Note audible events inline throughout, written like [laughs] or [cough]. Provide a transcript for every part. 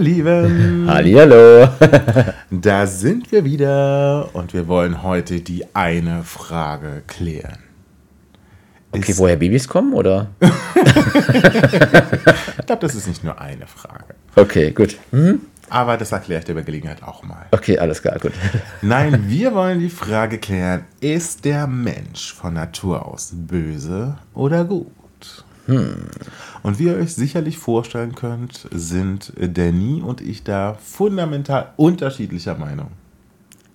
Lieben. [laughs] Hallihallo. [laughs] da sind wir wieder und wir wollen heute die eine Frage klären. Okay, woher Babys kommen, oder? [laughs] ich glaube, das ist nicht nur eine Frage. Okay, gut. Mhm. Aber das erkläre ich dir bei Gelegenheit auch mal. Okay, alles klar, gut. Nein, wir wollen die Frage klären, ist der Mensch von Natur aus böse oder gut? Hm. Und wie ihr euch sicherlich vorstellen könnt, sind Danny und ich da fundamental unterschiedlicher Meinung.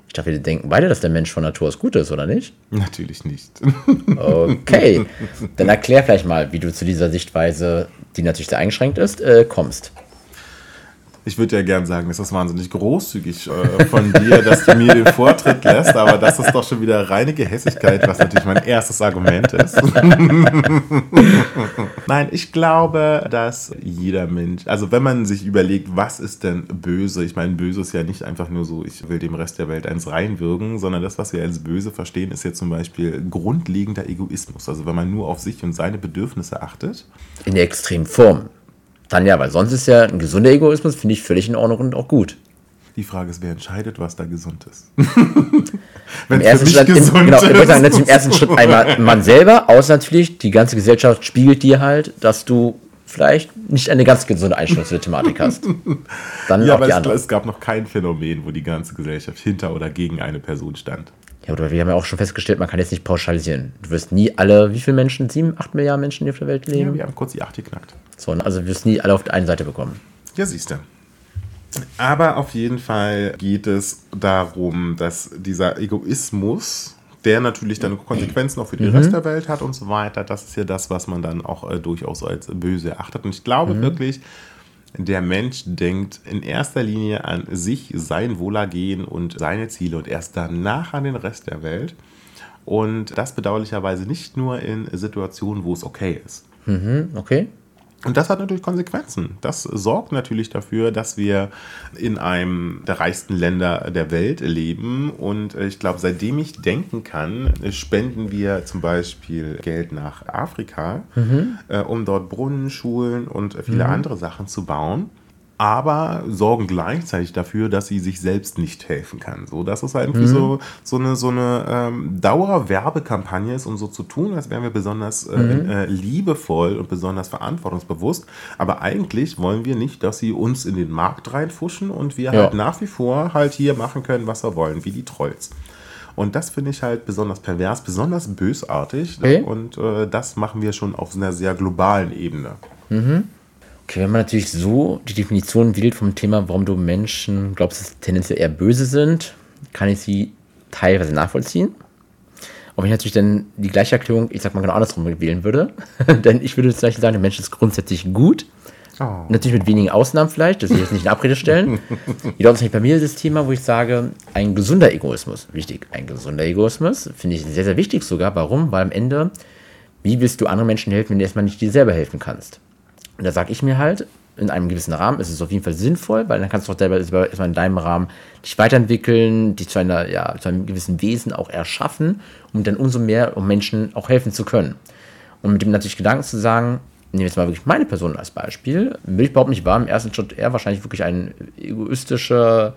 Ich dachte, wir denken beide, dass der Mensch von Natur aus gut ist, oder nicht? Natürlich nicht. Okay, [laughs] dann erklär vielleicht mal, wie du zu dieser Sichtweise, die natürlich sehr eingeschränkt ist, äh, kommst. Ich würde ja gern sagen, es ist wahnsinnig großzügig äh, von dir, dass du mir den Vortritt lässt, aber das ist doch schon wieder reine Gehässigkeit, was natürlich mein erstes Argument ist. [laughs] Nein, ich glaube, dass jeder Mensch, also wenn man sich überlegt, was ist denn böse? Ich meine, böse ist ja nicht einfach nur so, ich will dem Rest der Welt eins reinwürgen, sondern das, was wir als böse verstehen, ist ja zum Beispiel grundlegender Egoismus. Also wenn man nur auf sich und seine Bedürfnisse achtet. In der extremen Form. Dann ja, weil sonst ist ja ein gesunder Egoismus, finde ich völlig in Ordnung und auch gut. Die Frage ist, wer entscheidet, was da gesund ist. [laughs] Wenn Im ersten Schritt, gesund im, genau, ich würde sagen, natürlich im ersten Schritt einmal man selber, außer natürlich, die ganze Gesellschaft spiegelt dir halt, dass du vielleicht nicht eine ganz gesunde Einstellung zu der Thematik hast. Dann ja, aber es, es, gab noch kein Phänomen, wo die ganze Gesellschaft hinter oder gegen eine Person stand. Ja, oder wir haben ja auch schon festgestellt, man kann jetzt nicht pauschalisieren. Du wirst nie alle, wie viele Menschen? Sieben, acht Milliarden Menschen, die auf der Welt leben? Ja, wir haben kurz die acht geknackt. So, also du wirst nie alle auf der einen Seite bekommen. Ja, siehst du. Aber auf jeden Fall geht es darum, dass dieser Egoismus, der natürlich dann Konsequenzen auch für den mhm. Rest der Welt hat und so weiter, das ist ja das, was man dann auch äh, durchaus als böse erachtet. Und ich glaube mhm. wirklich, der Mensch denkt in erster Linie an sich, sein Wohlergehen und seine Ziele und erst danach an den Rest der Welt. Und das bedauerlicherweise nicht nur in Situationen, wo es okay ist. Mhm, okay. Und das hat natürlich Konsequenzen. Das sorgt natürlich dafür, dass wir in einem der reichsten Länder der Welt leben. Und ich glaube, seitdem ich denken kann, spenden wir zum Beispiel Geld nach Afrika, mhm. äh, um dort Brunnen, Schulen und viele mhm. andere Sachen zu bauen aber sorgen gleichzeitig dafür, dass sie sich selbst nicht helfen kann. So, dass es halt irgendwie mhm. so, so eine, so eine ähm, Dauerwerbekampagne ist, um so zu tun, als wären wir besonders äh, mhm. äh, liebevoll und besonders verantwortungsbewusst. Aber eigentlich wollen wir nicht, dass sie uns in den Markt reinfuschen und wir ja. halt nach wie vor halt hier machen können, was wir wollen, wie die Trolls. Und das finde ich halt besonders pervers, besonders bösartig. Okay. Und äh, das machen wir schon auf einer sehr globalen Ebene. Mhm. Okay, wenn man natürlich so die Definition wählt vom Thema, warum du Menschen glaubst, dass tendenziell eher böse sind, kann ich sie teilweise nachvollziehen. Und wenn ich natürlich dann die gleiche Erklärung, ich sag mal genau andersrum wählen würde, [laughs] denn ich würde zum Beispiel sagen, der Mensch ist grundsätzlich gut. Oh. Natürlich mit wenigen Ausnahmen vielleicht, das will ich jetzt nicht in Abrede stellen. [laughs] Jedoch ist bei mir das Thema, wo ich sage, ein gesunder Egoismus, wichtig, ein gesunder Egoismus, finde ich sehr, sehr wichtig sogar. Warum? Weil am Ende, wie willst du anderen Menschen helfen, wenn du erstmal nicht dir selber helfen kannst? Und da sage ich mir halt, in einem gewissen Rahmen ist es auf jeden Fall sinnvoll, weil dann kannst du auch selber erstmal in deinem Rahmen dich weiterentwickeln, dich zu, einer, ja, zu einem gewissen Wesen auch erschaffen, um dann umso mehr um Menschen auch helfen zu können. Und mit dem natürlich Gedanken zu sagen, nehmen wir jetzt mal wirklich meine Person als Beispiel, will ich überhaupt nicht wahr, im ersten Schritt eher wahrscheinlich wirklich ein egoistischer,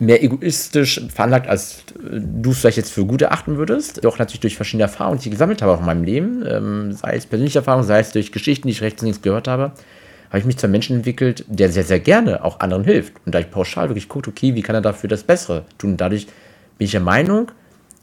mehr egoistisch veranlagt, als du es vielleicht jetzt für gut erachten würdest. Doch natürlich durch verschiedene Erfahrungen, die ich gesammelt habe auch in meinem Leben, ähm, sei es persönliche Erfahrungen, sei es durch Geschichten, die ich rechts und links gehört habe, habe ich mich zu einem Menschen entwickelt, der sehr, sehr gerne auch anderen hilft. Und da ich pauschal wirklich gucke, okay, wie kann er dafür das Bessere tun? Und dadurch bin ich der Meinung,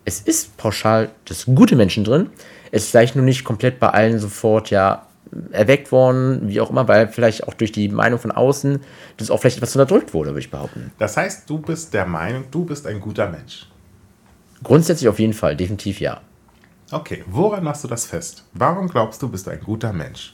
es ist pauschal das gute Menschen drin. Es ist vielleicht nur nicht komplett bei allen sofort, ja, erweckt worden, wie auch immer, weil vielleicht auch durch die Meinung von außen das auch vielleicht etwas unterdrückt wurde, würde ich behaupten. Das heißt, du bist der Meinung, du bist ein guter Mensch. Grundsätzlich auf jeden Fall, definitiv ja. Okay, woran machst du das fest? Warum glaubst du, bist du ein guter Mensch?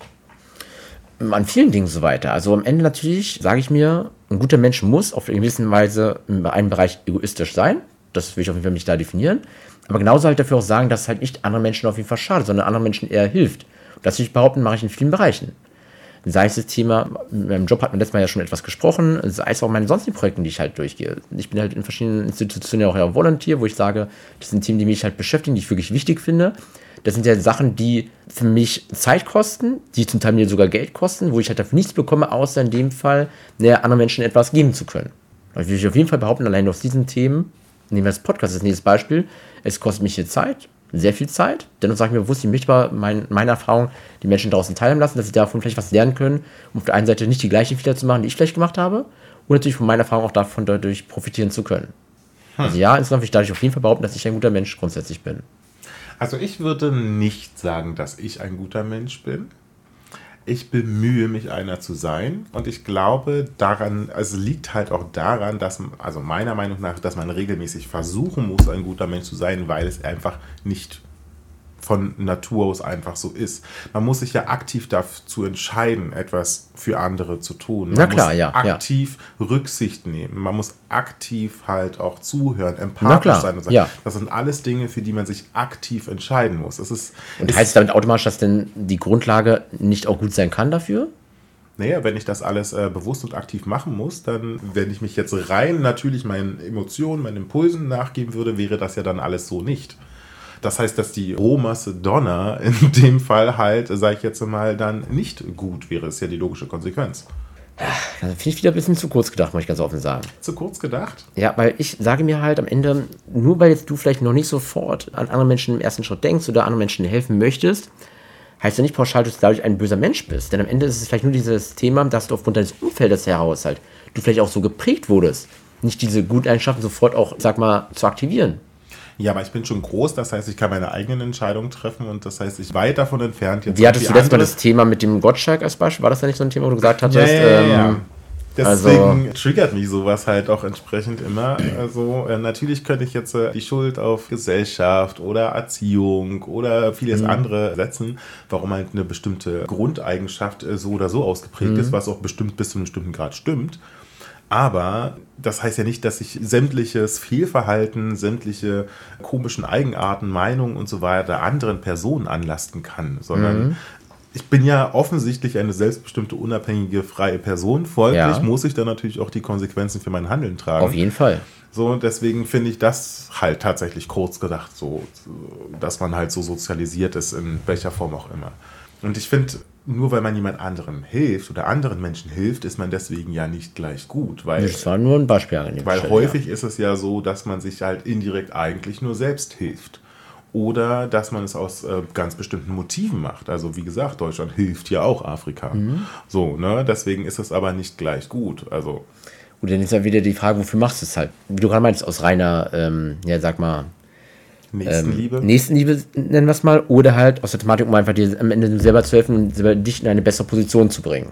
an vielen Dingen so weiter. Also am Ende natürlich sage ich mir, ein guter Mensch muss auf eine gewisse Weise in einem Bereich egoistisch sein. Das will ich auf jeden Fall nicht da definieren. Aber genauso halt dafür auch sagen, dass es halt nicht anderen Menschen auf jeden Fall schadet, sondern anderen Menschen eher hilft. Das will ich behaupten, mache ich in vielen Bereichen. Sei es das Thema, in meinem Job hat man letztes Mal ja schon etwas gesprochen, sei es auch meine sonstigen Projekte, die ich halt durchgehe. Ich bin halt in verschiedenen Institutionen ja auch ja Volunteer, wo ich sage, das sind Themen, die mich halt beschäftigen, die ich wirklich wichtig finde. Das sind ja Sachen, die für mich Zeit kosten, die zum Teil mir sogar Geld kosten, wo ich halt dafür nichts bekomme, außer in dem Fall, naja, anderen Menschen etwas geben zu können. Da will ich auf jeden Fall behaupten, allein aus diesen Themen, nehmen wir das Podcast als nächstes Beispiel, es kostet mich hier Zeit, sehr viel Zeit. Dennoch sage ich mir bewusst, ich möchte aber mein, meine Erfahrung die Menschen draußen teilhaben lassen, dass sie davon vielleicht was lernen können, um auf der einen Seite nicht die gleichen Fehler zu machen, die ich vielleicht gemacht habe, und natürlich von meiner Erfahrung auch davon dadurch profitieren zu können. Hm. Also ja, insgesamt will ich dadurch auf jeden Fall behaupten, dass ich ein guter Mensch grundsätzlich bin. Also ich würde nicht sagen, dass ich ein guter Mensch bin. Ich bemühe mich, einer zu sein. Und ich glaube daran, also liegt halt auch daran, dass, also meiner Meinung nach, dass man regelmäßig versuchen muss, ein guter Mensch zu sein, weil es einfach nicht von Natur aus einfach so ist. Man muss sich ja aktiv dazu entscheiden, etwas für andere zu tun. Man Na klar, muss ja. Aktiv ja. Rücksicht nehmen. Man muss aktiv halt auch zuhören, empathisch sein und sagen. Ja. Das sind alles Dinge, für die man sich aktiv entscheiden muss. Das ist, und ist, heißt es damit automatisch, dass denn die Grundlage nicht auch gut sein kann dafür? Naja, wenn ich das alles äh, bewusst und aktiv machen muss, dann, wenn ich mich jetzt rein natürlich meinen Emotionen, meinen Impulsen nachgeben würde, wäre das ja dann alles so nicht. Das heißt, dass die Rohmasse Donner in [laughs] dem Fall halt, sage ich jetzt mal, dann nicht gut wäre. Das ist ja die logische Konsequenz. Also finde ich wieder ein bisschen zu kurz gedacht, muss ich ganz offen sagen. Zu kurz gedacht? Ja, weil ich sage mir halt am Ende, nur weil jetzt du vielleicht noch nicht sofort an andere Menschen im ersten Schritt denkst oder anderen Menschen helfen möchtest, heißt ja nicht pauschal, dass du dadurch ein böser Mensch bist. Denn am Ende ist es vielleicht nur dieses Thema, dass du aufgrund deines Umfeldes heraus halt, du vielleicht auch so geprägt wurdest, nicht diese guten Eigenschaften sofort auch, sag mal, zu aktivieren. Ja, aber ich bin schon groß, das heißt, ich kann meine eigenen Entscheidungen treffen und das heißt, ich weit davon entfernt jetzt. Wie hattest du letztes Mal das Thema mit dem Gottschalk als Beispiel? War das da nicht so ein Thema, wo du gesagt hattest? Ja, ja, ja, ähm, Deswegen also, triggert mich sowas halt auch entsprechend immer. Also äh, natürlich könnte ich jetzt äh, die Schuld auf Gesellschaft oder Erziehung oder vieles mhm. andere setzen, warum halt eine bestimmte Grundeigenschaft äh, so oder so ausgeprägt mhm. ist, was auch bestimmt bis zu einem bestimmten Grad stimmt. Aber das heißt ja nicht, dass ich sämtliches Fehlverhalten, sämtliche komischen Eigenarten, Meinungen und so weiter anderen Personen anlasten kann, sondern mhm. ich bin ja offensichtlich eine selbstbestimmte, unabhängige, freie Person. Folglich ja. muss ich dann natürlich auch die Konsequenzen für mein Handeln tragen. Auf jeden Fall. So, und deswegen finde ich das halt tatsächlich kurz gedacht, so, dass man halt so sozialisiert ist, in welcher Form auch immer. Und ich finde, nur weil man jemand anderem hilft oder anderen Menschen hilft, ist man deswegen ja nicht gleich gut. Weil, das war nur ein Beispiel. Weil Stelle, häufig ja. ist es ja so, dass man sich halt indirekt eigentlich nur selbst hilft. Oder dass man es aus äh, ganz bestimmten Motiven macht. Also wie gesagt, Deutschland hilft ja auch Afrika. Mhm. So, ne? Deswegen ist es aber nicht gleich gut. Also. Gut, dann ist ja wieder die Frage, wofür machst du es halt? Wie du gerade meinst, aus reiner, ähm, ja, sag mal, Nächstenliebe. Ähm, Nächstenliebe nennen wir es mal. Oder halt aus der Thematik, um einfach dir am Ende selber zu helfen und dich in eine bessere Position zu bringen.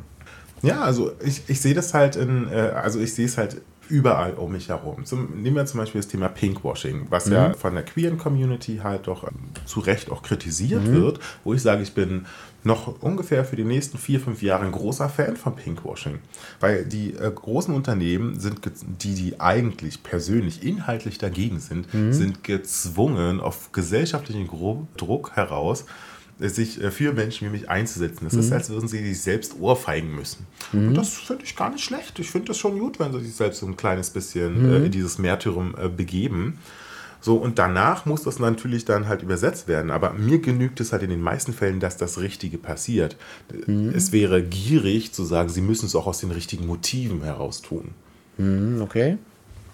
Ja, also ich, ich sehe das halt in, äh, also ich sehe es halt überall um mich herum. Zum, nehmen wir zum Beispiel das Thema Pinkwashing, was mhm. ja von der queeren Community halt doch ähm, zu Recht auch kritisiert mhm. wird, wo ich sage, ich bin noch ungefähr für die nächsten vier, fünf Jahre ein großer Fan von Pinkwashing. Weil die äh, großen Unternehmen sind, die, die eigentlich persönlich inhaltlich dagegen sind, mhm. sind gezwungen, auf gesellschaftlichen Druck heraus sich äh, für Menschen wie mich einzusetzen. Das mhm. ist, als würden sie sich selbst ohrfeigen müssen. Mhm. Und das finde ich gar nicht schlecht. Ich finde das schon gut, wenn sie sich selbst so ein kleines bisschen mhm. äh, in dieses Märtyrum äh, begeben. So, und danach muss das natürlich dann halt übersetzt werden. Aber mir genügt es halt in den meisten Fällen, dass das Richtige passiert. Mhm. Es wäre gierig zu sagen, sie müssen es auch aus den richtigen Motiven heraus tun. Mhm, okay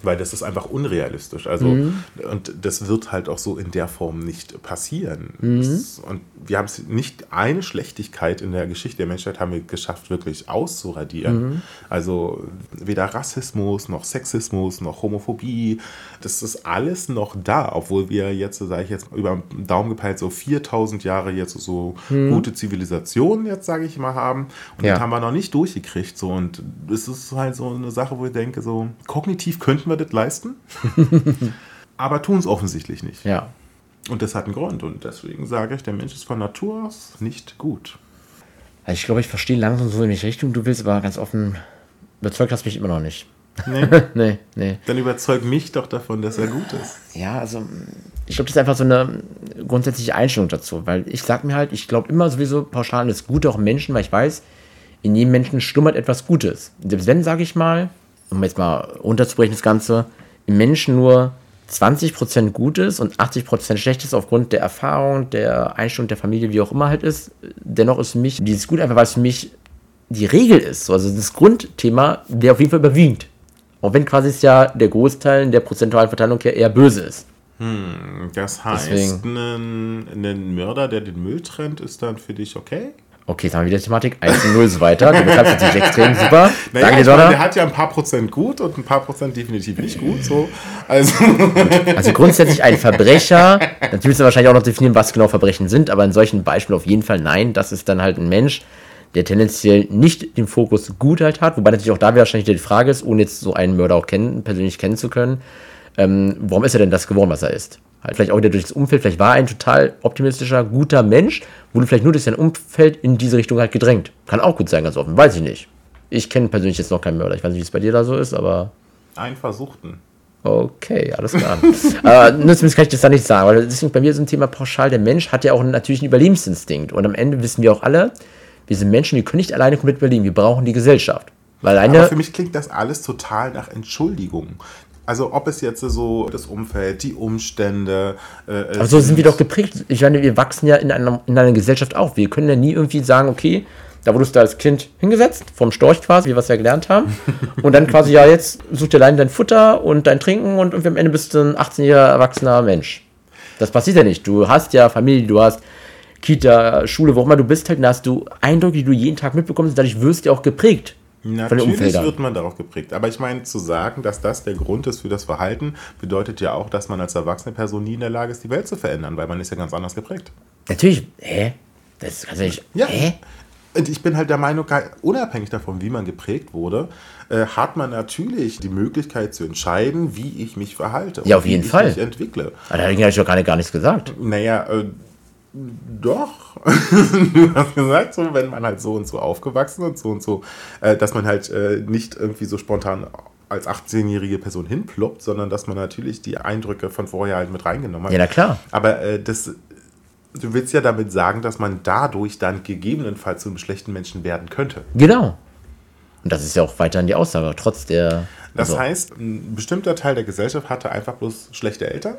weil das ist einfach unrealistisch. Also, mhm. und das wird halt auch so in der Form nicht passieren. Mhm. Das, und wir haben es nicht eine Schlechtigkeit in der Geschichte der Menschheit haben wir geschafft, wirklich auszuradieren. Mhm. Also weder Rassismus noch Sexismus noch Homophobie, das ist alles noch da, obwohl wir jetzt, sage ich jetzt, über den Daumen gepeilt, so 4000 Jahre jetzt so mhm. gute Zivilisation jetzt, sage ich mal, haben. Und ja. das haben wir noch nicht durchgekriegt. So. Und es ist halt so eine Sache, wo ich denke, so kognitiv könnten könnten wir das leisten, [laughs] aber tun es offensichtlich nicht. Ja. Und das hat einen Grund und deswegen sage ich, der Mensch ist von Natur aus nicht gut. Also ich glaube, ich verstehe langsam so, in welche Richtung du willst, aber ganz offen überzeugt hast mich immer noch nicht. Nee? [laughs] nee, nee. Dann überzeug mich doch davon, dass er gut ist. Ja, also ich glaube, das ist einfach so eine grundsätzliche Einstellung dazu, weil ich sag mir halt, ich glaube immer sowieso pauschal an das Gute auch Menschen, weil ich weiß, in jedem Menschen schlummert etwas Gutes. Selbst wenn, sage ich mal, um jetzt mal runterzubrechen das Ganze, im Menschen nur 20% Gutes und 80% Schlechtes aufgrund der Erfahrung, der Einstellung der Familie, wie auch immer halt ist, dennoch ist für mich dieses Gut einfach, weil es für mich die Regel ist. Also das Grundthema wäre auf jeden Fall überwiegend. Auch wenn quasi es ja der Großteil in der prozentualen Verteilung ja eher böse ist. Hm, das heißt, ein Mörder, der den Müll trennt, ist dann für dich okay? Okay, jetzt haben wir wieder Thematik 1 und 0 so weiter. Du betreibst natürlich extrem super. [laughs] Naja, Danke meine, der hat ja ein paar Prozent gut und ein paar Prozent definitiv nicht gut. So. Also, [laughs] Also grundsätzlich ein Verbrecher. Natürlich müssen wir wahrscheinlich auch noch definieren, was genau Verbrechen sind, aber in solchen Beispielen auf jeden Fall nein. Das ist dann halt ein Mensch, der tendenziell nicht den Fokus gut halt hat. Wobei natürlich auch da wahrscheinlich die Frage ist, ohne jetzt so einen Mörder auch kennen, persönlich kennen zu können, ähm, warum ist er denn das geworden, was er ist? Halt vielleicht auch wieder durch das Umfeld, vielleicht war er ein total optimistischer, guter Mensch, wurde vielleicht nur durch sein Umfeld in diese Richtung halt gedrängt. Kann auch gut sein, ganz offen, weiß ich nicht. Ich kenne persönlich jetzt noch keinen Mörder. Ich weiß nicht, wie es bei dir da so ist, aber einen Versuchten. Okay, alles klar. Aber nur zumindest kann ich das da nicht sagen, weil deswegen bei mir so ein Thema pauschal, der Mensch hat ja auch natürlich einen Überlebensinstinkt. Und am Ende wissen wir auch alle, wir sind Menschen, wir können nicht alleine komplett überleben, wir brauchen die Gesellschaft. Weil Aber alleine, für mich klingt das alles total nach Entschuldigung. Also ob es jetzt so das Umfeld, die Umstände. Äh, aber so sind wir doch geprägt. Ich meine, wir wachsen ja in einer, in einer Gesellschaft auf. Wir können ja nie irgendwie sagen, okay, da wurdest du als Kind hingesetzt, vom Storch quasi, wie wir es ja gelernt haben. [laughs] Und dann quasi, ja, jetzt such dir allein dein Futter und dein Trinken und irgendwie am Ende bist du ein 18-jähriger erwachsener Mensch. Das passiert ja nicht. Du hast ja Familie, du hast Kita, Schule, wo auch immer du bist, halt, da hast du Eindrücke, die du jeden Tag mitbekommst, dadurch wirst du auch geprägt. Natürlich wird man darauf geprägt. Aber ich meine, zu sagen, dass das der Grund ist für das Verhalten, bedeutet ja auch, dass man als erwachsene Person nie in der Lage ist, die Welt zu verändern, weil man ist ja ganz anders geprägt. Natürlich, hä? Das kannst du nicht. Ja. Hä? Und ich bin halt der Meinung, unabhängig davon, wie man geprägt wurde, äh, hat man natürlich die Möglichkeit zu entscheiden, wie ich mich verhalte. Ja, und auf jeden wie Fall. Ich mich entwickle. Aber da habe ich doch gar nicht, gar nichts gesagt. Naja, äh, doch. [laughs] du hast gesagt, so, wenn man halt so und so aufgewachsen und so und so, äh, dass man halt äh, nicht irgendwie so spontan als 18-jährige Person hinploppt, sondern dass man natürlich die Eindrücke von vorher halt mit reingenommen hat. Ja, na klar. Aber äh, das, du willst ja damit sagen, dass man dadurch dann gegebenenfalls zu einem schlechten Menschen werden könnte. Genau. Und das ist ja auch weiterhin die Aussage, trotz der. Das also, heißt, ein bestimmter Teil der Gesellschaft hatte einfach bloß schlechte Eltern.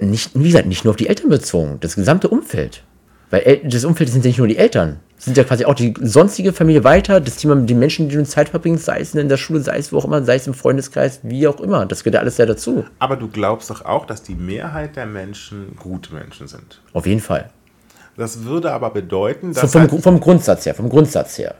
Nicht, wie gesagt, nicht nur auf die Eltern bezogen, das gesamte Umfeld. Weil das Umfeld sind ja nicht nur die Eltern. Es sind ja quasi auch die sonstige Familie weiter, das Thema mit den Menschen, die du Zeit verbringst, sei es in der Schule, sei es wo auch immer, sei es im Freundeskreis, wie auch immer. Das gehört ja alles ja dazu. Aber du glaubst doch auch, dass die Mehrheit der Menschen gute Menschen sind. Auf jeden Fall. Das würde aber bedeuten, dass. vom, halt, vom Grundsatz her, vom Grundsatz her.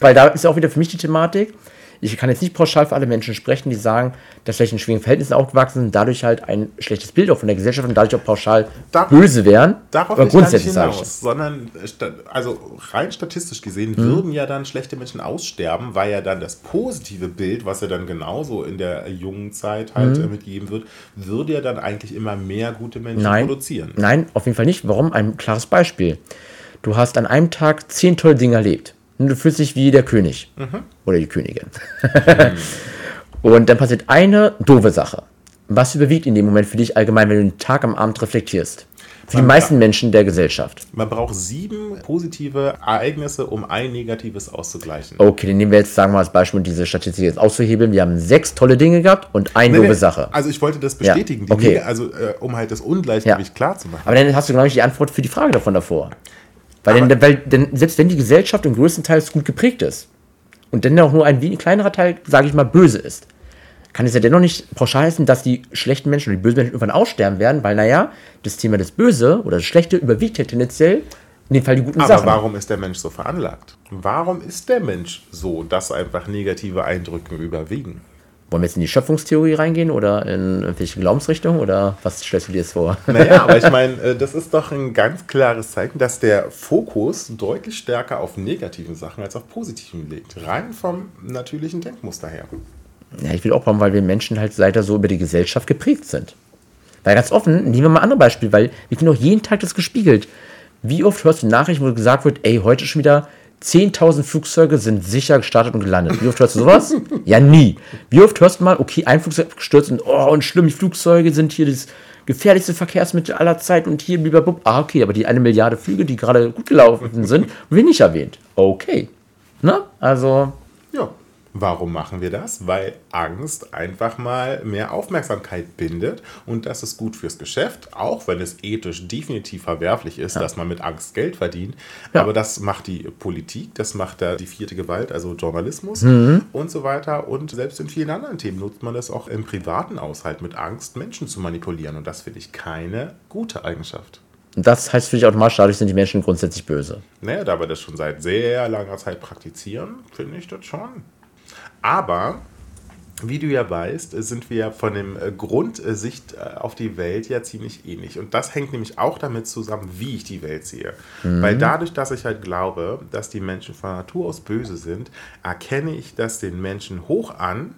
Weil da ist auch wieder für mich die Thematik, ich kann jetzt nicht pauschal für alle Menschen sprechen, die sagen, dass vielleicht in schwierigen Verhältnissen aufgewachsen sind, dadurch halt ein schlechtes Bild auch von der Gesellschaft und dadurch auch pauschal Da- böse wären. Darauf Aber ich grundsätzlich ich hinaus, sondern äh, also rein statistisch gesehen Mhm. würden ja dann schlechte Menschen aussterben, weil ja dann das positive Bild, was ja dann genauso in der jungen Zeit halt äh, mitgegeben wird, würde ja dann eigentlich immer mehr gute Menschen Nein, produzieren. nein, auf jeden Fall nicht. Warum? Ein klares Beispiel. Du hast an einem Tag zehn tolle Dinge erlebt. Und du fühlst dich wie der König. Oder die Königin. [laughs] Und dann passiert eine doofe Sache. Was überwiegt in dem Moment für dich allgemein, wenn du den Tag am Abend reflektierst? Für die Man- meisten Menschen der Gesellschaft. Man braucht sieben positive Ereignisse, um ein negatives auszugleichen. Okay, dann nehmen wir jetzt, sagen wir mal als Beispiel, diese Statistik jetzt auszuhebeln. Wir haben sechs tolle Dinge gehabt und eine Nee, doofe nee, Sache. Also ich wollte das bestätigen, die okay. Neg- also äh, um halt das Ungleichgewicht Ja. klar zu machen. Aber dann hast du, glaube ich, die Antwort für die Frage davon davor. Weil, denn, weil denn, selbst wenn die Gesellschaft im größten Teil gut geprägt ist und dann auch nur ein wenig kleinerer Teil, sage ich mal, böse ist, kann es ja dennoch nicht pauschal heißen, dass die schlechten Menschen oder die bösen Menschen irgendwann aussterben werden, weil, naja, das Thema des Böse oder das Schlechte überwiegt ja tendenziell in dem Fall die guten Aber Sachen. warum ist der Mensch so veranlagt? Warum ist der Mensch so, dass einfach negative Eindrücke überwiegen? Wollen wir jetzt in die Schöpfungstheorie reingehen oder in irgendwelche Glaubensrichtungen oder was stellst du dir jetzt vor? Naja, aber ich [laughs] meine, äh, das ist doch ein ganz klares Zeichen, dass der Fokus deutlich stärker auf negativen Sachen als auf positiven liegt. Rein vom natürlichen Denkmuster her. Ja, ich will auch brauchen, weil wir Menschen halt leider so über die Gesellschaft geprägt sind. Weil ganz offen, nehmen wir mal ein anderes Beispiel, weil wir kriegen auch jeden Tag das gespiegelt. Wie oft hörst du Nachrichten, wo gesagt wird, ey, heute ist schon wieder 10.000 Flugzeuge sind sicher gestartet und gelandet. Wie oft hörst du sowas? [laughs] ja, nie. Wie oft hörst du mal, okay, ein Flugzeug gestürzt und oh, und schlimm, die Flugzeuge sind hier das gefährlichste Verkehrsmittel aller Zeit und hier blablabla. Ah, okay, aber die eine Milliarde Flüge, die gerade gut gelaufen sind, wird nicht erwähnt. Okay. Na, also. Warum machen wir das? Weil Angst einfach mal mehr Aufmerksamkeit bindet und das ist gut fürs Geschäft, auch wenn es ethisch definitiv verwerflich ist, ja. dass man mit Angst Geld verdient. Ja. Aber das macht die Politik, das macht da die vierte Gewalt, also Journalismus mhm. und so weiter. Und selbst in vielen anderen Themen nutzt man das auch im privaten Aushalt mit Angst, Menschen zu manipulieren. Und das finde ich keine gute Eigenschaft. Und das heißt für dich automatisch, dadurch sind die Menschen grundsätzlich böse. Naja, da wir das schon seit sehr langer Zeit praktizieren, finde ich das schon. Aber wie du ja weißt, sind wir von dem äh, Grundsicht äh, auf die Welt ja ziemlich ähnlich. Und das hängt nämlich auch damit zusammen, wie ich die Welt sehe. Mhm. Weil dadurch, dass ich halt glaube, dass die Menschen von Natur aus böse sind, erkenne ich das den Menschen hoch an,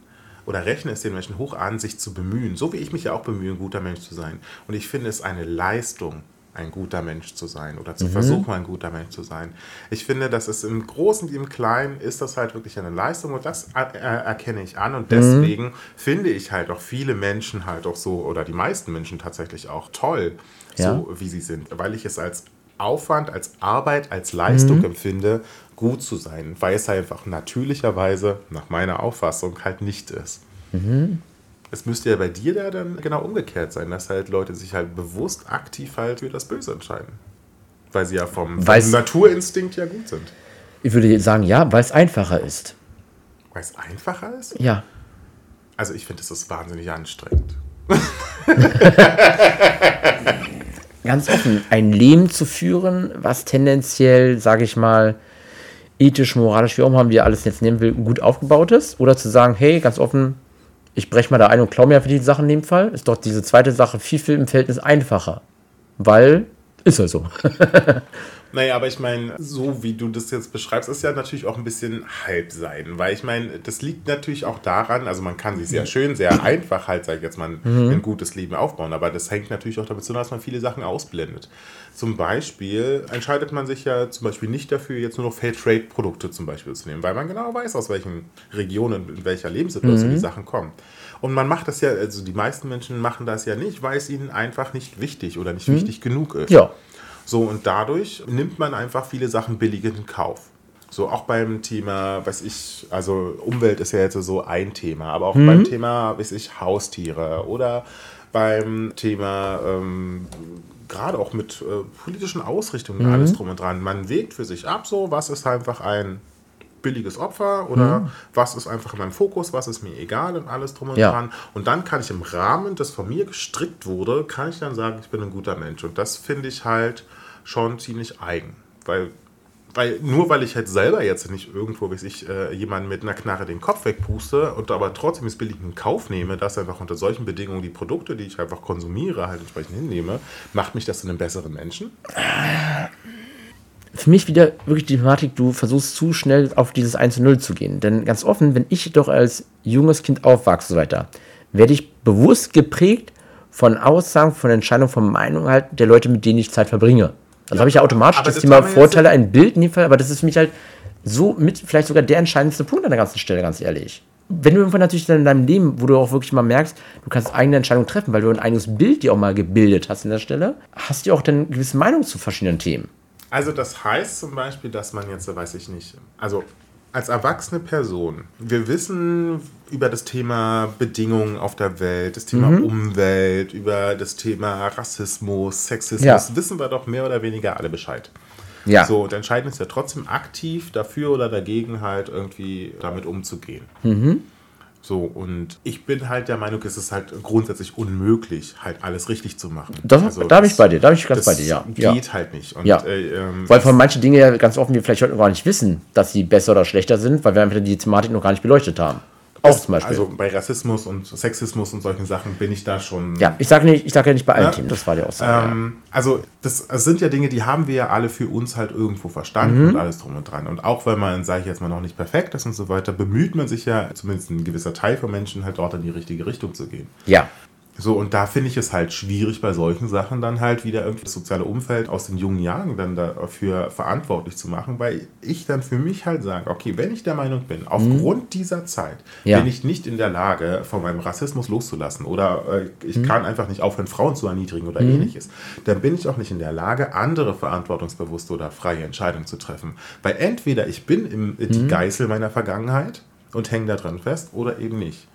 oder rechne es den Menschen hoch an, sich zu bemühen, so wie ich mich ja auch bemühe, ein guter Mensch zu sein. Und ich finde es eine Leistung, ein guter Mensch zu sein oder zu mhm. versuchen, ein guter Mensch zu sein. Ich finde, dass es im Großen wie im Kleinen ist das halt wirklich eine Leistung und das erkenne ich an und mhm. deswegen mhm. finde ich halt auch viele Menschen halt auch so oder die meisten Menschen tatsächlich auch toll, ja. so wie sie sind, weil ich es als Aufwand, als Arbeit, als Leistung mhm. empfinde, gut zu sein, weil es einfach natürlicherweise nach meiner Auffassung halt nicht ist. Mhm es müsste ja bei dir da dann genau umgekehrt sein, dass halt Leute sich halt bewusst aktiv halt für das Böse entscheiden. Weil sie ja vom, vom Naturinstinkt ja gut sind. Ich würde sagen, ja, weil es einfacher ist. Weil es einfacher ist? Ja. Also ich finde, es ist wahnsinnig anstrengend. [laughs] Ganz offen, ein Leben zu führen, was tendenziell, sage ich mal, ethisch, moralisch, wie auch immer wir alles jetzt nehmen will, gut aufgebaut ist. Oder zu sagen, hey, ganz offen, ich breche mal da ein und klaue mir für die Sachen in dem Fall, ist doch diese zweite Sache viel, viel im Verhältnis einfacher. Weil, ist ja so. [laughs] Naja, aber ich meine, so wie du das jetzt beschreibst, ist ja natürlich auch ein bisschen halb sein, weil ich meine, das liegt natürlich auch daran, also man kann sich sehr schön, sehr einfach halt, sag ich jetzt mal, mhm. ein gutes Leben aufbauen, aber das hängt natürlich auch damit zusammen, dass man viele Sachen ausblendet. Zum Beispiel entscheidet man sich ja zum Beispiel nicht dafür, jetzt nur noch Fair-Trade-Produkte zum Beispiel zu nehmen, weil man genau weiß, aus welchen Regionen, in welcher Lebenssituation mhm. die Sachen kommen. Und man macht das ja, also die meisten Menschen machen das ja nicht, weil es ihnen einfach nicht wichtig oder nicht mhm. wichtig genug ist. Ja. So, und dadurch nimmt man einfach viele Sachen billig in Kauf. So, auch beim Thema, weiß ich, also Umwelt ist ja jetzt so ein Thema, aber auch mhm. beim Thema, weiß ich, Haustiere oder beim Thema, ähm, gerade auch mit äh, politischen Ausrichtungen, mhm. alles drum und dran. Man wägt für sich ab, so, was ist einfach ein billiges Opfer oder mhm. was ist einfach in meinem Fokus, was ist mir egal und alles drum und ja. dran. Und dann kann ich im Rahmen, das von mir gestrickt wurde, kann ich dann sagen, ich bin ein guter Mensch. Und das finde ich halt schon ziemlich eigen. Weil, weil nur weil ich halt selber jetzt nicht irgendwo, wie ich, äh, jemanden mit einer Knarre den Kopf wegpuste und aber trotzdem das billig in Kauf nehme, dass einfach unter solchen Bedingungen die Produkte, die ich einfach konsumiere, halt entsprechend hinnehme, macht mich das zu einem besseren Menschen? Für mich wieder wirklich die Thematik, du versuchst zu schnell auf dieses 1 zu 0 zu gehen. Denn ganz offen, wenn ich doch als junges Kind aufwachse und so weiter, werde ich bewusst geprägt von Aussagen, von Entscheidungen, von Meinungen halt der Leute, mit denen ich Zeit verbringe. Also ja, habe ich ja automatisch das Thema Vorteile, ein Bild in dem Fall, aber das ist für mich halt so mit vielleicht sogar der entscheidendste Punkt an der ganzen Stelle, ganz ehrlich. Wenn du irgendwann natürlich dann in deinem Leben, wo du auch wirklich mal merkst, du kannst eigene Entscheidungen treffen, weil du ein eigenes Bild dir auch mal gebildet hast an der Stelle, hast du auch dann gewisse Meinung zu verschiedenen Themen. Also das heißt zum Beispiel, dass man jetzt, weiß ich nicht, also als erwachsene Person, wir wissen über das Thema Bedingungen auf der Welt, das Thema mhm. Umwelt, über das Thema Rassismus, Sexismus, ja. wissen wir doch mehr oder weniger alle Bescheid. Ja. So, und entscheiden uns ja trotzdem aktiv dafür oder dagegen halt irgendwie damit umzugehen. Mhm. So, und ich bin halt der Meinung, es ist halt grundsätzlich unmöglich, halt alles richtig zu machen. Das, also, da bin ich bei dir, da bin ich ganz bei dir, ja. Geht ja. halt nicht. Und, ja. Äh, ähm, weil von manchen Dingen ja ganz offen wir vielleicht heute gar nicht wissen, dass sie besser oder schlechter sind, weil wir einfach die Thematik noch gar nicht beleuchtet haben. Auch zum Beispiel. Also bei Rassismus und Sexismus und solchen Sachen bin ich da schon. Ja, ich sage nicht, ja nicht bei allen ja, Themen, das war die Aussage. Ähm. Also das, das, sind ja Dinge, die haben wir ja alle für uns halt irgendwo verstanden mhm. und alles drum und dran. Und auch wenn man, sage ich jetzt mal, noch nicht perfekt ist und so weiter, bemüht man sich ja, zumindest ein gewisser Teil von Menschen, halt dort in die richtige Richtung zu gehen. Ja. So, und da finde ich es halt schwierig bei solchen Sachen dann halt wieder irgendwie das soziale Umfeld aus den jungen Jahren dann dafür verantwortlich zu machen, weil ich dann für mich halt sage, okay, wenn ich der Meinung bin, aufgrund mhm. dieser Zeit ja. bin ich nicht in der Lage, von meinem Rassismus loszulassen oder äh, ich mhm. kann einfach nicht aufhören, Frauen zu erniedrigen oder mhm. ähnliches, dann bin ich auch nicht in der Lage, andere verantwortungsbewusste oder freie Entscheidungen zu treffen. Weil entweder ich bin im, die mhm. Geißel meiner Vergangenheit und hänge da drin fest oder eben nicht.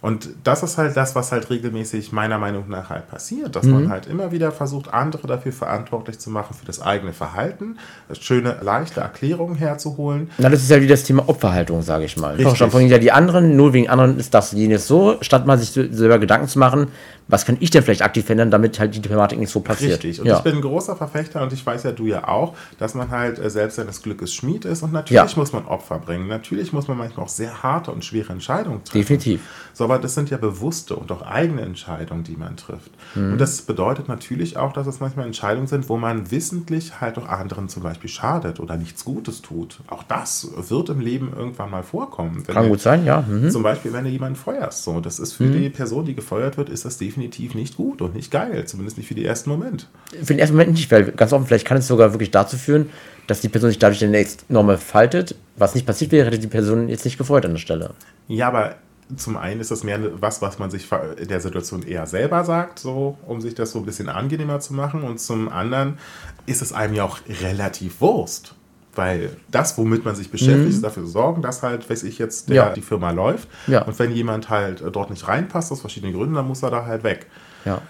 Und das ist halt das, was halt regelmäßig meiner Meinung nach halt passiert, dass mhm. man halt immer wieder versucht, andere dafür verantwortlich zu machen, für das eigene Verhalten, schöne, leichte Erklärungen herzuholen. Na, das ist ja wie das Thema Opferhaltung, sage ich mal. Richtig. Von ja die anderen, nur wegen anderen ist das jenes so, statt mal sich selber Gedanken zu machen, was kann ich denn vielleicht aktiv verändern, damit halt die Thematik nicht so passiert. Richtig. Und ja. ich bin ein großer Verfechter und ich weiß ja, du ja auch, dass man halt äh, selbst seines Glückes Schmied ist und natürlich ja. muss man Opfer bringen. Natürlich muss man manchmal auch sehr harte und schwere Entscheidungen treffen. Definitiv. So, aber das sind ja bewusste und auch eigene Entscheidungen, die man trifft. Mhm. Und das bedeutet natürlich auch, dass es manchmal Entscheidungen sind, wo man wissentlich halt auch anderen zum Beispiel schadet oder nichts Gutes tut. Auch das wird im Leben irgendwann mal vorkommen. Kann gut sein, ja. Mhm. Zum Beispiel, wenn du jemanden feuerst. So, das ist für mhm. die Person, die gefeuert wird, ist das definitiv definitiv nicht gut und nicht geil, zumindest nicht für den ersten Moment. Für den ersten Moment nicht, weil ganz offen, vielleicht kann es sogar wirklich dazu führen, dass die Person sich dadurch demnächst nochmal faltet. Was nicht passiert wäre, hätte die Person jetzt nicht gefreut an der Stelle. Ja, aber zum einen ist das mehr was, was man sich in der Situation eher selber sagt, so, um sich das so ein bisschen angenehmer zu machen. Und zum anderen ist es einem ja auch relativ Wurst. Weil das, womit man sich beschäftigt, mhm. ist dafür sorgen, dass halt, weiß ich jetzt, der, ja. die Firma läuft. Ja. Und wenn jemand halt äh, dort nicht reinpasst, aus verschiedenen Gründen, dann muss er da halt weg. Ja.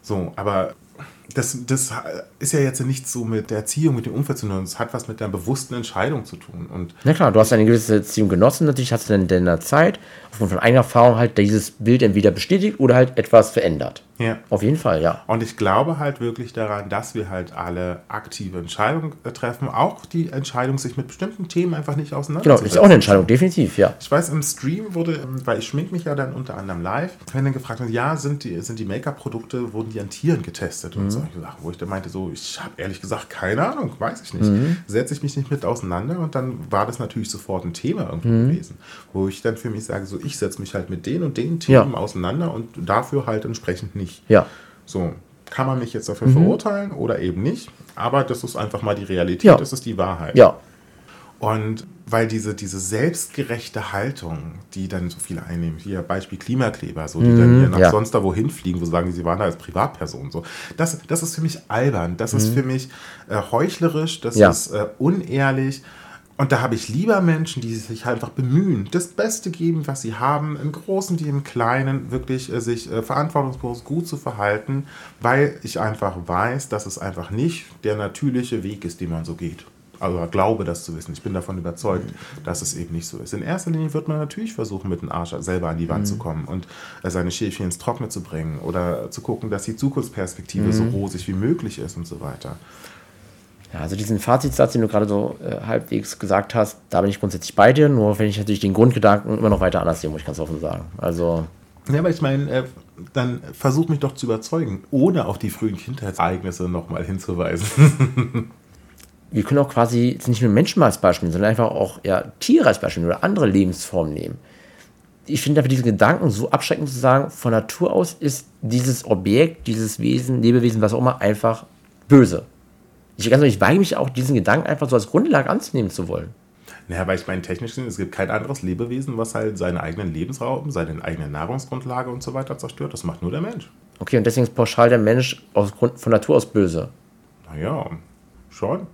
So, aber das, das ist ja jetzt nichts so mit der Erziehung, mit dem Umfeld zu tun. Es hat was mit der bewussten Entscheidung zu tun. Und Na klar, du hast eine gewisse Erziehung genossen. Natürlich hast du dann in der Zeit, aufgrund von eigener Erfahrung, halt dieses Bild entweder bestätigt oder halt etwas verändert. Ja. Auf jeden Fall, ja. Und ich glaube halt wirklich daran, dass wir halt alle aktive Entscheidungen treffen. Auch die Entscheidung, sich mit bestimmten Themen einfach nicht auseinanderzusetzen. Genau, ist auch eine Entscheidung, definitiv, ja. Ich weiß, im Stream wurde, weil ich schmink mich ja dann unter anderem live, wenn dann gefragt wird, ja, sind die, sind die Make-up-Produkte, wurden die an Tieren getestet und mhm. solche Sachen, wo ich dann meinte, so, ich habe ehrlich gesagt keine Ahnung, weiß ich nicht. Mhm. Setze ich mich nicht mit auseinander und dann war das natürlich sofort ein Thema irgendwo mhm. gewesen, wo ich dann für mich sage, so, ich setze mich halt mit den und den Themen ja. auseinander und dafür halt entsprechend nicht. Ja. So, kann man mich jetzt dafür mhm. verurteilen oder eben nicht, aber das ist einfach mal die Realität, ja. das ist die Wahrheit. Ja. Und weil diese, diese selbstgerechte Haltung, die dann so viele einnehmen, hier Beispiel Klimakleber, so, die mhm, dann hier nach ja. sonst da wohin fliegen, wo sagen, sie waren da als Privatperson, so. Das, das ist für mich albern, das mhm. ist für mich äh, heuchlerisch, das ja. ist äh, unehrlich und da habe ich lieber Menschen, die sich einfach bemühen, das Beste geben, was sie haben, im Großen wie im Kleinen, wirklich äh, sich äh, verantwortungsbewusst gut zu verhalten, weil ich einfach weiß, dass es einfach nicht der natürliche Weg ist, den man so geht. Also glaube das zu wissen. Ich bin davon überzeugt, dass es eben nicht so ist. In erster Linie wird man natürlich versuchen, mit dem Arsch selber an die Wand mhm. zu kommen und äh, seine Schäfchen ins Trockene zu bringen oder zu gucken, dass die Zukunftsperspektive mhm. so rosig wie möglich ist und so weiter. Ja, also diesen Fazitsatz, den du gerade so äh, halbwegs gesagt hast, da bin ich grundsätzlich bei dir, nur wenn ich natürlich den Grundgedanken immer noch weiter anders sehe, muss ich ganz offen sagen. Also. Ja, aber ich meine, äh, dann versuch mich doch zu überzeugen, ohne auf die frühen Kindheitsereignisse nochmal hinzuweisen. [laughs] Wir können auch quasi jetzt nicht nur Menschen als Beispiel, sondern einfach auch ja, Tiere als Beispiel oder andere Lebensformen nehmen. Ich finde einfach diesen Gedanken so abschreckend zu sagen, von Natur aus ist dieses Objekt, dieses Wesen, Lebewesen, was auch immer, einfach böse. Ich, ganz ehrlich, ich weige mich auch, diesen Gedanken einfach so als Grundlage anzunehmen zu wollen. Naja, weil ich meine, technisch gesehen, es gibt kein anderes Lebewesen, was halt seinen eigenen Lebensraum, seine eigene Nahrungsgrundlage und so weiter zerstört. Das macht nur der Mensch. Okay, und deswegen ist pauschal der Mensch aus Grund, von Natur aus böse. Naja, schon.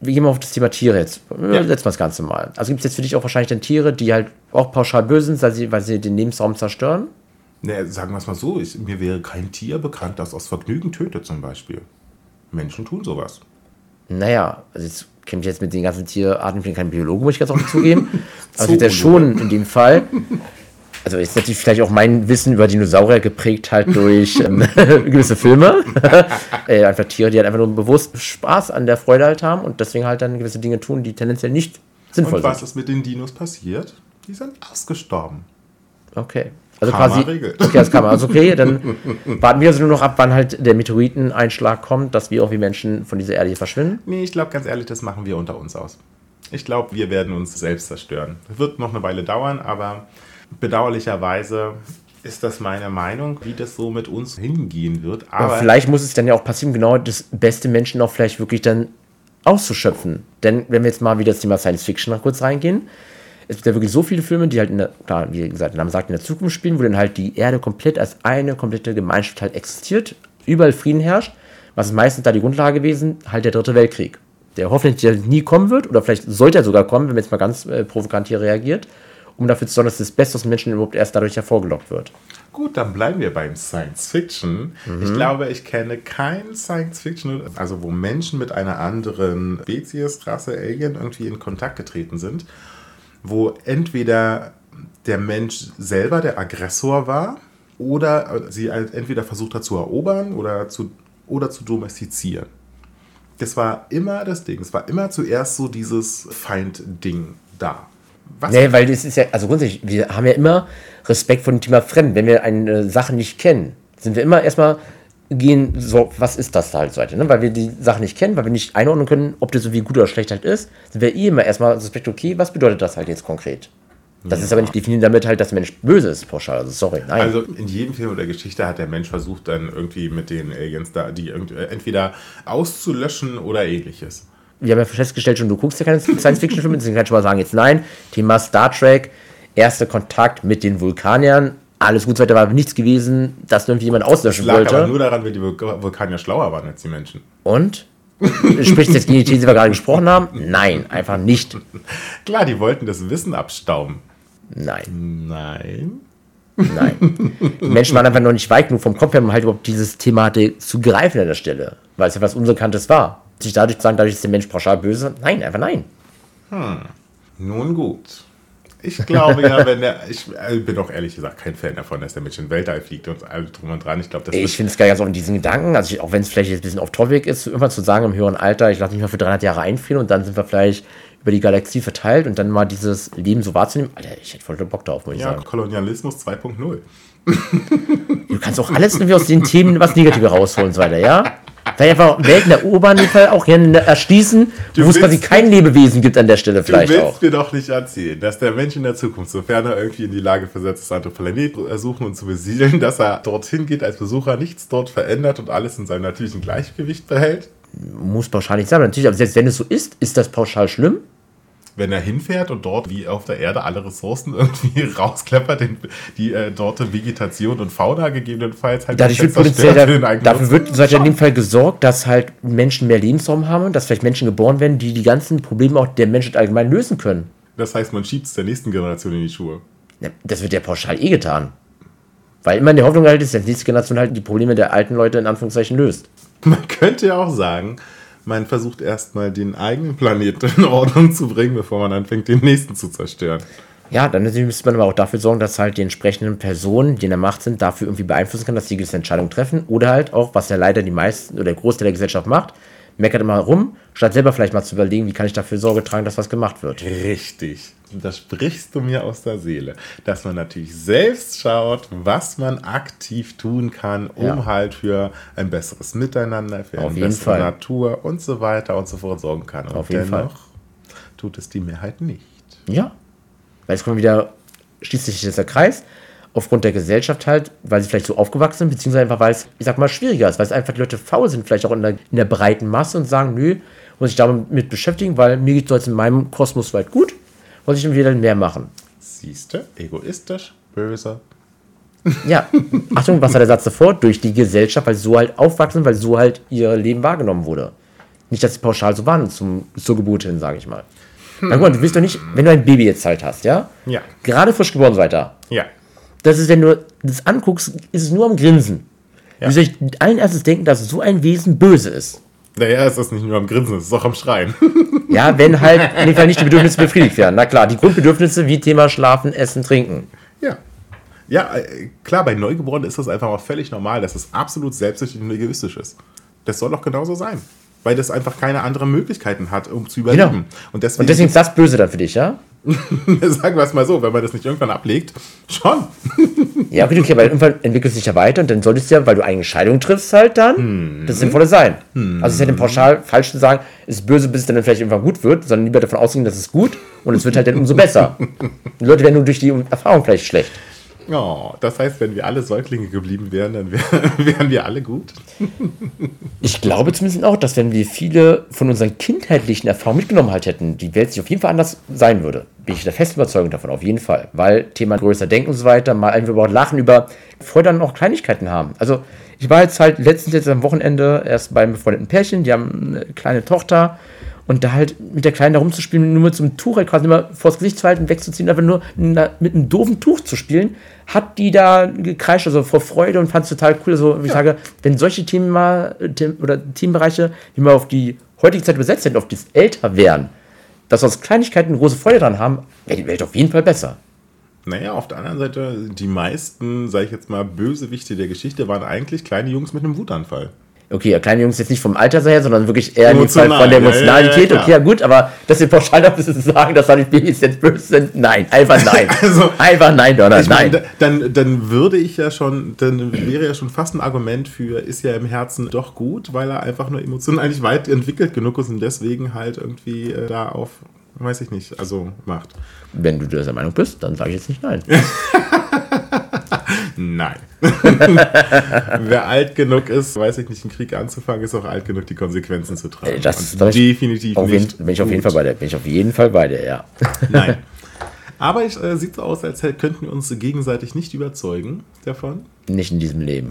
Wir gehen mal auf das Thema Tiere jetzt. Ja. Setzen wir das Ganze mal. Also gibt es jetzt für dich auch wahrscheinlich dann Tiere, die halt auch pauschal böse sind, weil sie, weil sie den Lebensraum zerstören? Naja, sagen wir es mal so, ich, mir wäre kein Tier bekannt, das aus Vergnügen tötet zum Beispiel. Menschen tun sowas. Naja, also jetzt kenne ich jetzt mit den ganzen Tierarten, ich bin kein Biologe, muss ich ganz offen zugeben. [laughs] Aber es wird ja schon in dem Fall. Also ist natürlich vielleicht auch mein Wissen über Dinosaurier geprägt halt durch ähm, [laughs] gewisse Filme. [laughs] äh, einfach Tiere, die halt einfach nur bewusst Spaß an der Freude halt haben und deswegen halt dann gewisse Dinge tun, die tendenziell nicht sinnvoll sind. Und was ist mit den Dinos passiert? Die sind ausgestorben. Okay. Also Karma quasi. Regelt. Okay, das kann man. Also okay, dann [laughs] warten wir also nur noch ab, wann halt der Meteoriteneinschlag kommt, dass wir auch wie Menschen von dieser Erde hier verschwinden. Nee, ich glaube ganz ehrlich, das machen wir unter uns aus. Ich glaube, wir werden uns selbst zerstören. Das wird noch eine Weile dauern, aber bedauerlicherweise ist das meine Meinung, wie das so mit uns hingehen wird. Aber, Aber vielleicht muss es dann ja auch passieren, genau das beste Menschen auch vielleicht wirklich dann auszuschöpfen. Denn wenn wir jetzt mal wieder das Thema Science Fiction noch kurz reingehen, es gibt ja wirklich so viele Filme, die halt, in der, klar, wie gesagt, der Name sagt, in der Zukunft spielen, wo dann halt die Erde komplett als eine komplette Gemeinschaft halt existiert, überall Frieden herrscht. Was ist meistens da die Grundlage gewesen? Halt der dritte Weltkrieg. Der hoffentlich nie kommen wird, oder vielleicht sollte er sogar kommen, wenn man jetzt mal ganz äh, provokant hier reagiert, um dafür zu sorgen, dass das Beste aus Menschen überhaupt erst dadurch hervorgelockt wird. Gut, dann bleiben wir beim Science Fiction. Mhm. Ich glaube, ich kenne kein Science Fiction, also wo Menschen mit einer anderen Spezies, Rasse, Alien irgendwie in Kontakt getreten sind wo entweder der Mensch selber der Aggressor war oder sie entweder versucht hat zu erobern oder zu, oder zu domestizieren. Das war immer das Ding. Es war immer zuerst so dieses Feind-Ding da. Was? Nee, weil das ist ja, also grundsätzlich, wir haben ja immer Respekt vor dem Thema Fremd. Wenn wir eine Sache nicht kennen, sind wir immer erstmal gehen, so, was ist das halt so weiter, ne? Weil wir die Sache nicht kennen, weil wir nicht einordnen können, ob das so wie gut oder schlecht halt ist, sind wir eh immer erstmal suspekt, okay, was bedeutet das halt jetzt konkret? Das ja. ist aber nicht definiert damit halt, dass der Mensch böse ist, pauschal. Also sorry, nein. Also in jedem Film oder Geschichte hat der Mensch versucht, dann irgendwie mit den Aliens da, die entweder auszulöschen oder ähnliches. Wir haben ja festgestellt schon, du guckst ja keine Science-Fiction-Filme, deswegen kann ich schon mal sagen, jetzt nein. Thema Star Trek, erster Kontakt mit den Vulkaniern, alles gut, weiter war nichts gewesen, dass irgendwie jemand auslöschen das lag wollte. aber nur daran, wenn die Vulkanier schlauer waren als die Menschen. Und? Spricht jetzt gegen die These, die wir gerade gesprochen haben? Nein, einfach nicht. [laughs] Klar, die wollten das Wissen abstauben. Nein. Nein. Nein. Die Menschen waren einfach noch nicht weit genug vom Kopf her, um halt überhaupt dieses Thema hatte zu greifen an der Stelle. Weil es ja was Unbekanntes war. Sich dadurch zu sagen, dadurch ist der Mensch pauschal böse. Nein, einfach nein. Hm. Nun gut. Ich glaube ja, wenn der, ich äh, bin auch ehrlich gesagt kein Fan davon, dass der Mensch in den Weltall fliegt und alles drum und dran. Ich glaube, das Ich finde es geil, ganz offen diesen Gedanken, also ich, auch wenn es vielleicht jetzt ein bisschen off-topic ist, irgendwann zu sagen im höheren Alter, ich lasse mich mal für 300 Jahre einfrieren und dann sind wir vielleicht über die Galaxie verteilt und dann mal dieses Leben so wahrzunehmen. Alter, ich hätte voll Bock drauf, muss ich ja, sagen. Kolonialismus 2.0. Du kannst auch alles irgendwie aus den Themen was Negatives rausholen und so weiter, ja? Vielleicht einfach Welten erobern, die Fall auch hier erschließen, wo es quasi kein Lebewesen gibt an der Stelle vielleicht auch. Du willst auch. mir doch nicht erzählen, dass der Mensch in der Zukunft, sofern er irgendwie in die Lage versetzt ist, andere Planeten ersuchen und zu besiedeln, dass er dorthin geht als Besucher, nichts dort verändert und alles in seinem natürlichen Gleichgewicht behält? Muss pauschal nicht sein. Natürlich, aber selbst wenn es so ist, ist das pauschal schlimm? Wenn er hinfährt und dort wie auf der Erde alle Ressourcen [laughs] irgendwie rauskleppert, die äh, dort Vegetation und Fauna gegebenenfalls halt Dadurch wird potenziell da, dafür wird sollte in dem Fall gesorgt, dass halt Menschen mehr Lebensraum haben und dass vielleicht Menschen geboren werden, die die ganzen Probleme auch der Menschheit allgemein lösen können. Das heißt, man schiebt es der nächsten Generation in die Schuhe. Ja, das wird ja pauschal eh getan. Weil immer in der Hoffnung halt ist, dass die nächste Generation halt die Probleme der alten Leute in Anführungszeichen löst. Man könnte ja auch sagen, man versucht erstmal den eigenen Planeten in Ordnung zu bringen, bevor man anfängt, den nächsten zu zerstören. Ja, dann müsste man aber auch dafür sorgen, dass halt die entsprechenden Personen, die in der Macht sind, dafür irgendwie beeinflussen kann, dass sie gewisse Entscheidungen treffen. Oder halt auch, was ja leider die meisten oder der Großteil der Gesellschaft macht, meckert immer rum, statt selber vielleicht mal zu überlegen, wie kann ich dafür Sorge tragen, dass was gemacht wird. Richtig. Das sprichst du mir aus der Seele. Dass man natürlich selbst schaut, was man aktiv tun kann, um ja. halt für ein besseres Miteinander, für Auf eine bessere Fall. Natur und so weiter und so fort sorgen kann. Und Auf jeden Fall. tut es die Mehrheit nicht. Ja. Weil es kommt wieder, schließt sich dieser Kreis aufgrund der Gesellschaft halt, weil sie vielleicht so aufgewachsen sind, beziehungsweise einfach, weil es, ich sag mal, schwieriger ist, weil es einfach die Leute faul sind, vielleicht auch in der, in der breiten Masse und sagen, nö, muss ich damit beschäftigen, weil mir geht es jetzt in meinem Kosmos weit gut, muss ich dann wieder mehr machen. Siehst du, egoistisch, böse. Ja, Achtung, was war der Satz davor? Durch die Gesellschaft, weil sie so halt aufwachsen, weil so halt ihr Leben wahrgenommen wurde. Nicht, dass sie pauschal so waren zum, zur Geburt hin, sage ich mal. Hm. Na mal, du willst doch nicht, wenn du ein Baby jetzt halt hast, ja? Ja. Gerade frisch geboren weiter. Ja das ist, wenn du das anguckst, ist es nur am Grinsen. Ja. Wie soll ich allen erstes denken, dass so ein Wesen böse ist? Naja, es ist nicht nur am Grinsen, es ist auch am Schreien. [laughs] Ja, wenn halt [laughs] in dem Fall nicht die Bedürfnisse befriedigt werden. Na klar, die Grundbedürfnisse wie Thema Schlafen, Essen, Trinken. Ja. Ja, äh, klar, bei Neugeborenen ist das einfach mal völlig normal, dass es absolut selbstsüchtig und egoistisch ist. Das soll doch genauso sein. Weil das einfach keine anderen Möglichkeiten hat, um zu überleben. Genau. Und deswegen, und deswegen ist das böse dann für dich, ja? [laughs] Sagen wir es mal so, wenn man das nicht irgendwann ablegt, schon. ja, okay, okay, weil irgendwann entwickelt sich ja weiter und dann solltest du ja, weil du eine Entscheidung triffst, halt dann hm. das Sinnvolle sein. Hm. Also es ist ja dann pauschal falsch zu sagen, es ist böse, bis es dann vielleicht irgendwann gut wird, sondern lieber davon ausgehen, dass es gut und es wird halt dann umso besser. [laughs] Die Leute werden nur durch die Erfahrung vielleicht schlecht. Oh, das heißt, wenn wir alle Säuglinge geblieben wären, dann wär, [laughs] wären wir alle gut. Ich glaube zumindest auch, dass wenn wir viele von unseren kindheitlichen Erfahrungen mitgenommen halt hätten, die Welt sich auf jeden Fall anders sein würde. Bin ich der festen Überzeugung davon, auf jeden Fall. Weil Thema größer Denken und so weiter, mal einfach überhaupt lachen über Freude an auch Kleinigkeiten haben. Also ich war jetzt halt letztens jetzt am Wochenende erst beim befreundeten Pärchen, die haben eine kleine Tochter und da halt mit der Kleinen da rumzuspielen, nur mit so einem Tuch halt quasi immer vors Gesicht zu halten, wegzuziehen, einfach nur mit einem doofen Tuch zu spielen, hat die da gekreischt, also vor Freude und fand es total cool. Also, ja. ich sage, wenn solche Themen mal, oder Themenbereiche, die mal auf die heutige Zeit übersetzt hätten, auf das älter wären, dass aus Kleinigkeiten große Freude dran haben, wäre die Welt auf jeden Fall besser. Naja, auf der anderen Seite, die meisten, sage ich jetzt mal, Bösewichte der Geschichte waren eigentlich kleine Jungs mit einem Wutanfall okay, kleine Jungs jetzt nicht vom Alter her, sondern wirklich eher Emotional, von der Emotionalität. Ja, ja, okay, ja gut, aber dass wir pauschal [laughs] dafür sagen, dass die Babys jetzt böse sind, nein, einfach nein. [laughs] also, einfach nein, Donner, nein. Meine, dann, dann würde ich ja schon, dann wäre ja schon fast ein Argument für, ist ja im Herzen doch gut, weil er einfach nur emotional nicht weit entwickelt genug ist und deswegen halt irgendwie äh, da auf, weiß ich nicht, also macht. Wenn du der Meinung bist, dann sage ich jetzt nicht nein. [laughs] [laughs] Nein. [laughs] Wer alt genug ist, weiß ich nicht, einen Krieg anzufangen, ist auch alt genug, die Konsequenzen zu tragen. Das ist definitiv auf nicht. Jeden, bin ich auf jeden Fall bei der. Bin ich auf jeden Fall bei der, ja. [laughs] Nein. Aber es äh, sieht so aus, als könnten wir uns gegenseitig nicht überzeugen davon. Nicht in diesem Leben.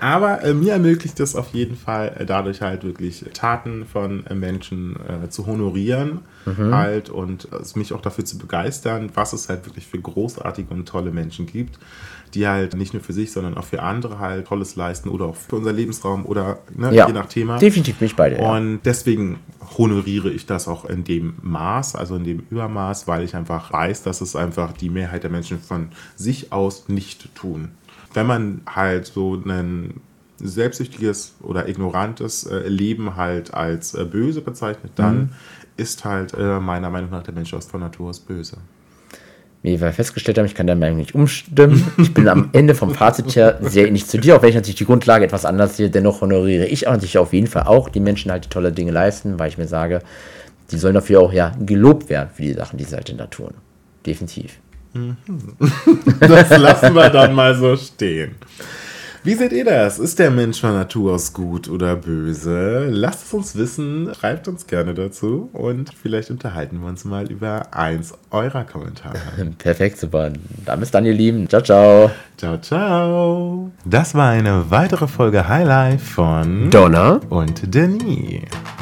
Aber äh, mir ermöglicht es auf jeden Fall äh, dadurch halt wirklich Taten von äh, Menschen äh, zu honorieren mhm. halt und mich auch dafür zu begeistern, was es halt wirklich für großartige und tolle Menschen gibt, die halt nicht nur für sich, sondern auch für andere halt Tolles leisten oder auch für unser Lebensraum oder ne, ja, je nach Thema. Definitiv nicht beide. Und ja. deswegen honoriere ich das auch in dem Maß, also in dem Übermaß, weil ich einfach weiß, dass es einfach die Mehrheit der Menschen von sich aus nicht tun wenn man halt so ein selbstsüchtiges oder ignorantes äh, Leben halt als äh, böse bezeichnet, dann mhm. ist halt äh, meiner Meinung nach der Mensch aus von Natur aus böse. Wie wir festgestellt haben, ich kann der Meinung nicht umstimmen. Ich bin am Ende vom Fazit her sehr ähnlich zu dir, auch wenn ich natürlich die Grundlage etwas anders sehe. Dennoch honoriere ich auch natürlich auf jeden Fall auch die Menschen halt, die tolle Dinge leisten, weil ich mir sage, die sollen dafür auch ja gelobt werden für die Sachen, die sie halt in der tun. Definitiv. Mhm. [laughs] Das lassen wir dann mal so stehen. Wie seht ihr das? Ist der Mensch von Natur aus gut oder böse? Lasst es uns wissen, schreibt uns gerne dazu und vielleicht unterhalten wir uns mal über eins eurer Kommentare. [laughs] Perfekt, super. Dann bis dann, ihr Lieben. Ciao, ciao. Ciao, ciao. Das war eine weitere Folge Highlight von Donna und Denis.